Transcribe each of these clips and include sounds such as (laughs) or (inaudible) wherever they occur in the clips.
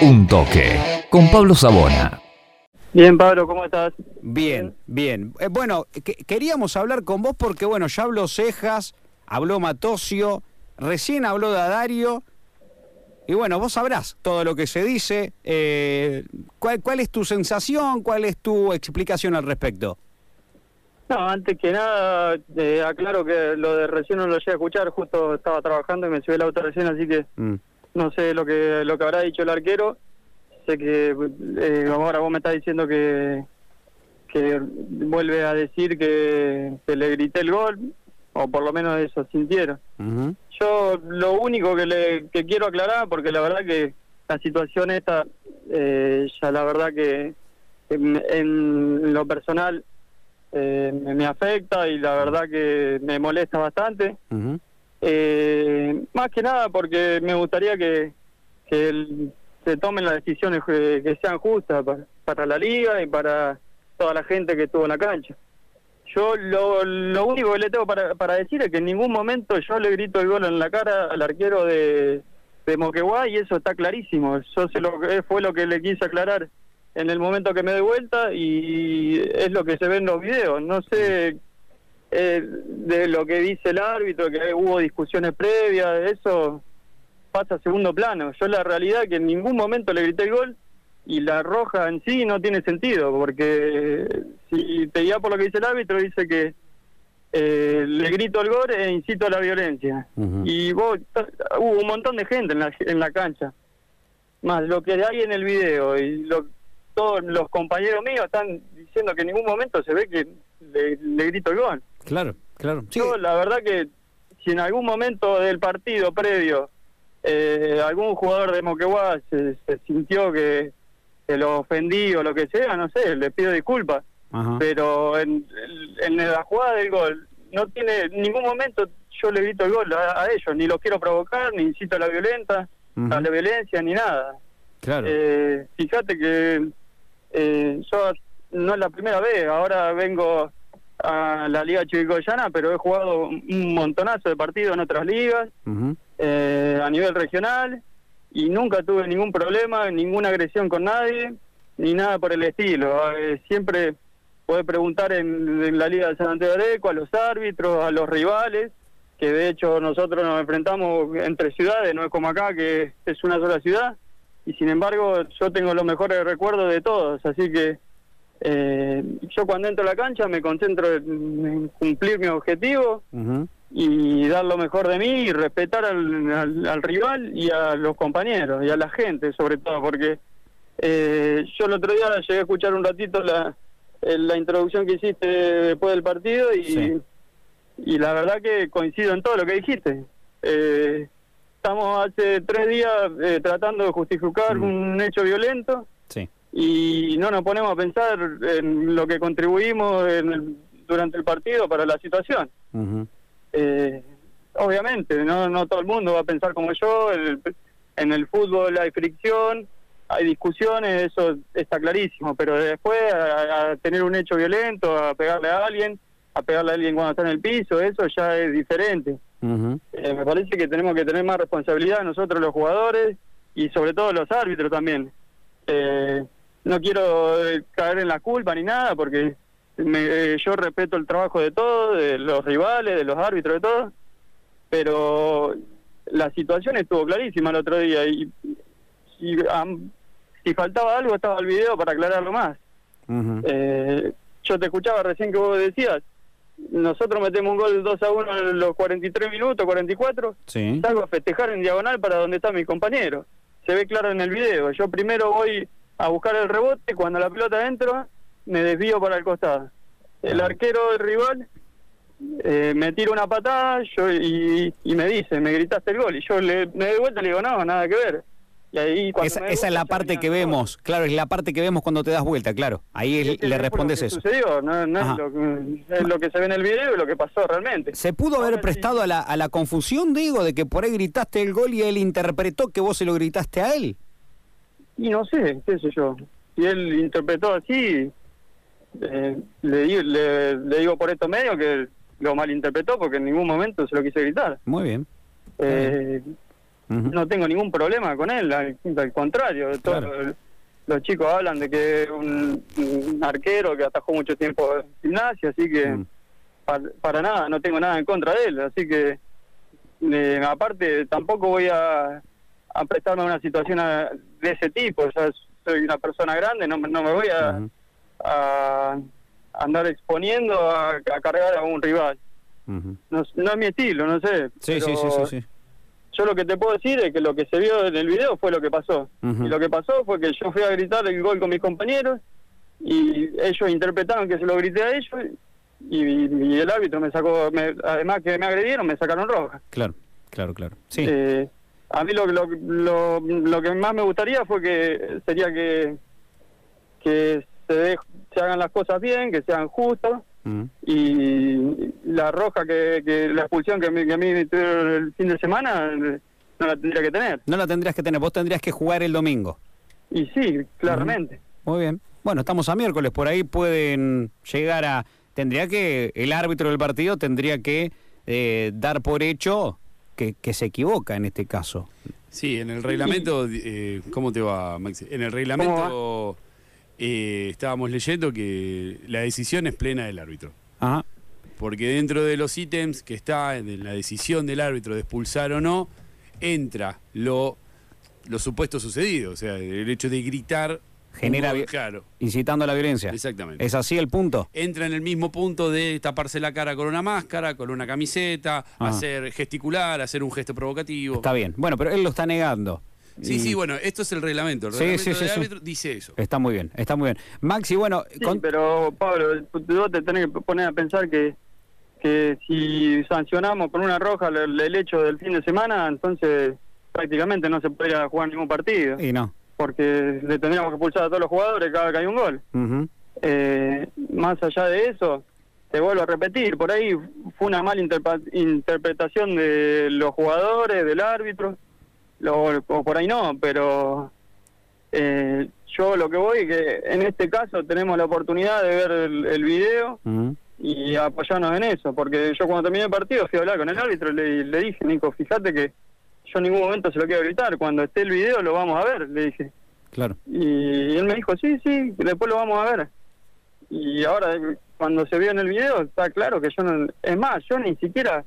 Un toque con Pablo Sabona. Bien, Pablo, ¿cómo estás? Bien, bien. Eh, bueno, que- queríamos hablar con vos porque, bueno, ya habló Cejas, habló Matosio, recién habló Dadario. Y bueno, vos sabrás todo lo que se dice. eh, ¿cuál, ¿Cuál es tu sensación? ¿Cuál es tu explicación al respecto? No, antes que nada, eh, aclaro que lo de recién no lo llegué a escuchar, justo estaba trabajando y me subí el auto recién, así que Mm, no sé lo que lo que habrá dicho el arquero. Sé que eh, ahora vos me estás diciendo que, que vuelve a decir que, que le grité el gol, o por lo menos eso sintieron. Yo lo único que le que quiero aclarar, porque la verdad que la situación esta, eh, ya la verdad que en, en lo personal eh, me, afecta y la verdad que me molesta bastante. Eh, más que nada porque me gustaría que, que se tomen las decisiones que, que sean justas para, para la liga y para toda la gente que estuvo en la cancha. Yo lo, lo único que le tengo para, para decir es que en ningún momento yo le grito el gol en la cara al arquero de, de Moquegua y eso está clarísimo. Yo sé lo que fue lo que le quise aclarar en el momento que me doy vuelta y es lo que se ve en los videos. No sé eh, de lo que dice el árbitro, que hubo discusiones previas, eso pasa a segundo plano. Yo la realidad es que en ningún momento le grité el gol y la roja en sí no tiene sentido, porque si te guía por lo que dice el árbitro, dice que eh, le grito el gol e incito a la violencia. Y vos, hubo un montón de gente en la, en la cancha, más lo que hay en el video y lo, todos los compañeros míos están diciendo que en ningún momento se ve que le, le grito el gol. Claro, claro. Sí, Yo la verdad que si en algún momento del partido previo eh, algún jugador de Moquegua se, se sintió que, que lo ofendí o lo que sea, no sé, le pido disculpas. ajá. Pero en, en la jugada del gol no tiene en ningún momento yo le grito el gol a, a ellos, ni los quiero provocar, ni incito a la violenta, a la violencia, ni nada. Claro. Eh, fíjate que eh, yo no es la primera vez, ahora vengo a la Liga Chivicoyana, pero he jugado un montonazo de partidos en otras ligas, eh, a nivel regional, y nunca tuve ningún problema, ninguna agresión con nadie, ni nada por el estilo. Eh, siempre puede preguntar en, en la Liga de San Antonio de Areco, a los árbitros, a los rivales, que de hecho nosotros nos enfrentamos entre ciudades, no es como acá, que es una sola ciudad, y sin embargo yo tengo los mejores recuerdos de todos, así que eh, yo cuando entro a la cancha me concentro en, cumplir mi objetivo y dar lo mejor de mí y respetar al, al- al rival y a los compañeros y a la gente sobre todo porque eh, yo el otro día llegué a escuchar un ratito la, eh, la introducción que hiciste después del partido y, Sí. y la verdad que coincido en todo lo que dijiste. Eh, estamos hace tres días eh, tratando de justificar Mm. un hecho violento Sí. Y no nos ponemos a pensar en lo que contribuimos en el- durante el partido para la situación. Eh, obviamente, no, no todo el mundo va a pensar como yo. En el, en el fútbol hay fricción, hay discusiones, eso está clarísimo. Pero después a, a tener un hecho violento, a pegarle a alguien, a pegarle a alguien cuando está en el piso, eso ya es diferente. Eh, me parece que tenemos que tener más responsabilidad nosotros los jugadores y sobre todo los árbitros también. Eh, no quiero eh, caer en la culpa ni nada porque me- eh, yo respeto el trabajo de todos, de los rivales, de los árbitros, de todos, pero la situación estuvo clarísima el otro día y si, am- si faltaba algo estaba el video para aclararlo más. Eh, yo te escuchaba recién que vos decías, nosotros metemos un gol 2 a 1 en los 43 minutos, 44, Sí. salgo a festejar en diagonal para donde está mi compañero. Se ve claro en el video. Yo primero voy a buscar el rebote, cuando la pelota entra, me desvío para el costado. El arquero del rival eh, me tira una patada yo y, y me dice, me gritaste el gol. Y yo le, me doy vuelta y le digo, no, nada que ver. Y ahí cuando Esa, me esa es la parte que gol. vemos, claro, es la parte que vemos cuando te das vuelta, claro. Ahí es- le respondes eso. Sucedió, no, no es, lo que, es lo que se ve en el video y lo que pasó realmente. ¿Se pudo haber prestado a la, a la confusión, digo, de que por ahí gritaste el gol y él interpretó que vos se lo gritaste a él? Y no sé, qué sé yo. Si él interpretó así, eh, le, le, le digo por estos medios que lo malinterpretó porque en ningún momento se lo quise gritar. Muy bien. Eh, no tengo ningún problema con él, al, al contrario. todo- Claro. los chicos hablan de que es un, un arquero que atajó mucho tiempo en gimnasia, así que Mm. para, para nada, no tengo nada en contra de él. Así que, eh, aparte, tampoco voy a, a prestarme a una situación a- de ese tipo. Ya soy una persona grande, no, me- no me voy a, andar exponiendo a, a cargar a un rival. No, no es mi estilo, no sé. Sí, sí, sí, sí, sí. Yo lo que te puedo decir es que lo que se vio en el video fue lo que pasó. Y lo que pasó fue que yo fui a gritar el gol con mis compañeros y ellos interpretaron que se lo grité a ellos y, y el árbitro me sacó, me- además que me agredieron, me sacaron roja. Claro, claro, claro. Sí. Eh, a mí lo, lo, lo, lo que más me gustaría fue que sería que, que se, de- se hagan las cosas bien, que sean justas Ujú. y la roja que, que la expulsión que, me- que a mí me tuvieron el fin de semana no la tendría que tener. No la tendrías que tener, vos tendrías que jugar el domingo. Y sí, claramente. Muy bien. Bueno, estamos a miércoles, por ahí pueden llegar a... Tendría que, el árbitro del partido tendría que eh, dar por hecho que, que se equivoca en este caso. Sí, en el reglamento, (laughs) eh, ¿cómo te va, Maxi? En el reglamento eh, estábamos leyendo que la decisión es plena del árbitro. Ajá. Porque dentro de los ítems que está en la decisión del árbitro de expulsar o no, entra lo, lo supuesto sucedido. O sea, el hecho de gritar. Genera Claro, Incitando a la violencia. exactamente. ¿Es así el punto? entra en el mismo punto de taparse la cara con una máscara, con una camiseta, Ah. hacer gesticular, hacer un gesto provocativo. Está bien. Bueno, pero él lo está negando. Sí, Y- sí, bueno, esto es el reglamento. El Sí, reglamento sí, sí, del árbitro dice eso. Está muy bien, está muy bien. Maxi, bueno, Sí, con- pero Pablo, vos te tenés que poner a pensar que, que si sancionamos con una roja el, el hecho del fin de semana, entonces prácticamente no se podría jugar ningún partido, y no. Porque le tendríamos que expulsar a todos los jugadores cada vez que hay un gol. Ujú. Eh, más allá de eso, te vuelvo a repetir, por ahí fue una mala interpretación de los jugadores, del árbitro, lo- o por ahí no, pero eh, yo lo que voy es que en este caso tenemos la oportunidad de ver el, el video y apoyarnos en eso, porque yo cuando terminé el partido fui a hablar con el árbitro y le, le dije, Nico, fíjate que yo en ningún momento se lo quiero gritar, cuando esté el video lo vamos a ver, le dije. Claro. Y él me dijo, sí, sí, después lo vamos a ver. Y ahora, cuando se vio en el video, está claro que yo no... Es más, yo ni siquiera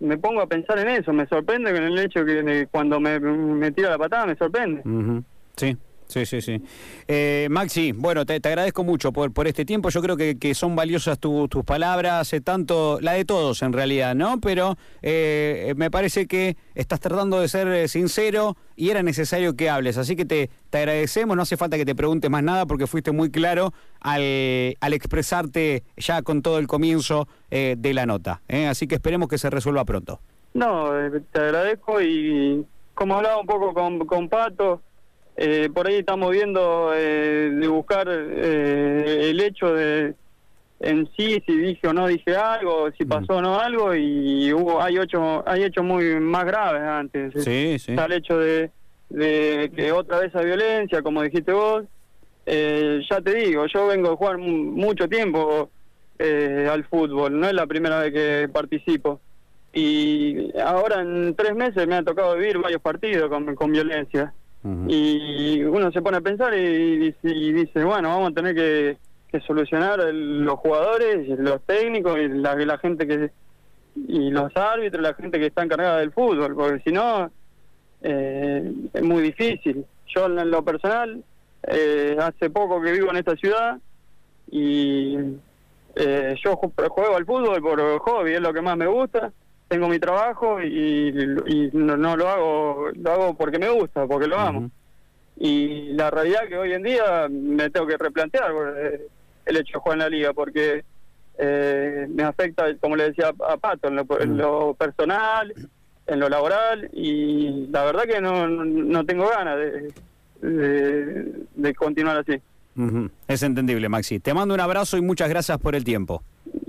me pongo a pensar en eso. Me sorprende con el hecho que cuando me, me tira la patada, me sorprende. Ujú. Sí, sí, sí, sí. Eh, Maxi, bueno, te, agradezco mucho por, por este tiempo. Yo creo que, que son valiosas tu- tus palabras, eh, tanto la de todos en realidad, ¿no? Pero eh, me parece que estás tratando de ser eh, sincero y era necesario que hables. Así que te, te agradecemos, no hace falta que te preguntes más nada porque fuiste muy claro al, al expresarte ya con todo el comienzo eh, de la nota. ¿eh? Así que esperemos que se resuelva pronto. No, eh, te agradezco y como hablaba un poco con, con Pato, eh, por ahí estamos viendo eh, de buscar eh, el hecho de en sí, si dije o no dije algo, si pasó o no algo, y hubo hay ocho, hay hechos muy más graves antes. Sí, sí. Está el hecho de, de que otra vez hay violencia, como dijiste vos. Eh, ya te digo, yo vengo a jugar mu- mucho tiempo eh, al fútbol, no es la primera vez que participo. Y ahora en tres meses me ha tocado vivir varios partidos con, con violencia. Y uno se pone a pensar y, dice- bueno, vamos a tener que, solucionar el- los jugadores, los técnicos y la, la gente que y los árbitros, la gente que está encargada del fútbol, porque si no eh, es muy difícil. Yo en lo personal eh, hace poco que vivo en esta ciudad y eh, yo ju- juego al fútbol por hobby, es lo que más me gusta. Tengo mi trabajo y, y no, no lo hago, lo hago porque me gusta, porque lo amo. Y la realidad que hoy en día me tengo que replantear eh, el hecho de jugar en la liga, porque eh, me afecta, como le decía a Pato, en lo, en lo personal, en lo laboral, y la verdad que no, no tengo ganas de, de, de continuar así. Es entendible, Maxi. Te mando un abrazo y muchas gracias por el tiempo.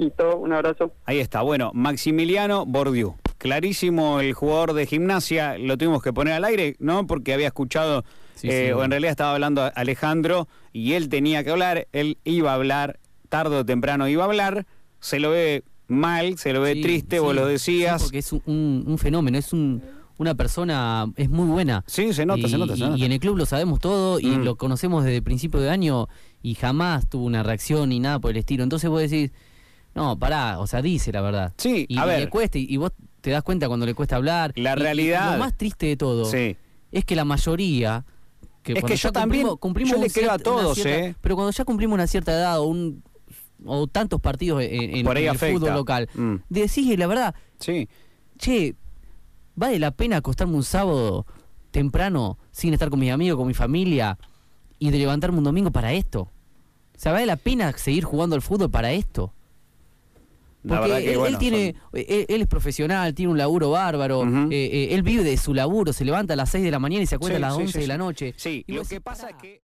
Y todo, un abrazo. Ahí está, bueno, Maximiliano Bordiú. Clarísimo el jugador de gimnasia, lo tuvimos que poner al aire, ¿no? Porque había escuchado, Sí, eh, sí. o en realidad estaba hablando Alejandro y él tenía que hablar, él iba a hablar, tarde o temprano iba a hablar, se lo ve mal, se lo ve Sí, triste, sí, vos lo sí, decías. porque es un, fenómeno, es un, una persona, es muy buena. Sí, se nota, y, se nota, se y- nota. y en el club lo sabemos todo y Mm. lo conocemos desde el principio de año y jamás tuvo una reacción ni nada por el estilo. Entonces vos decís, no, pará, o sea, dice la verdad. Sí, y, a y ver. le cuesta, y, y vos te das cuenta cuando le cuesta hablar. La realidad- lo más triste de todo Sí. es que la mayoría. Es cuando que yo también- cumplimos- cumplimos yo le creo a todos, cierta- ¿eh? Pero cuando ya cumplimos una cierta edad o un o tantos partidos en, en- Por ahí en el fútbol local, Mm. decís la verdad, Sí. che, ¿vale la pena acostarme un sábado temprano sin estar con mis amigos, con mi familia y de levantarme un domingo para esto? O sea, ¿vale la pena seguir jugando al fútbol para esto? La Porque que, él, bueno, él tiene, él, él es profesional, tiene un laburo bárbaro, Ujú. eh, eh, él vive de su laburo, se levanta a las 6 de la mañana y se acuesta Sí, a las sí, 11 sí, de la noche. Sí, Y lo que pasa es que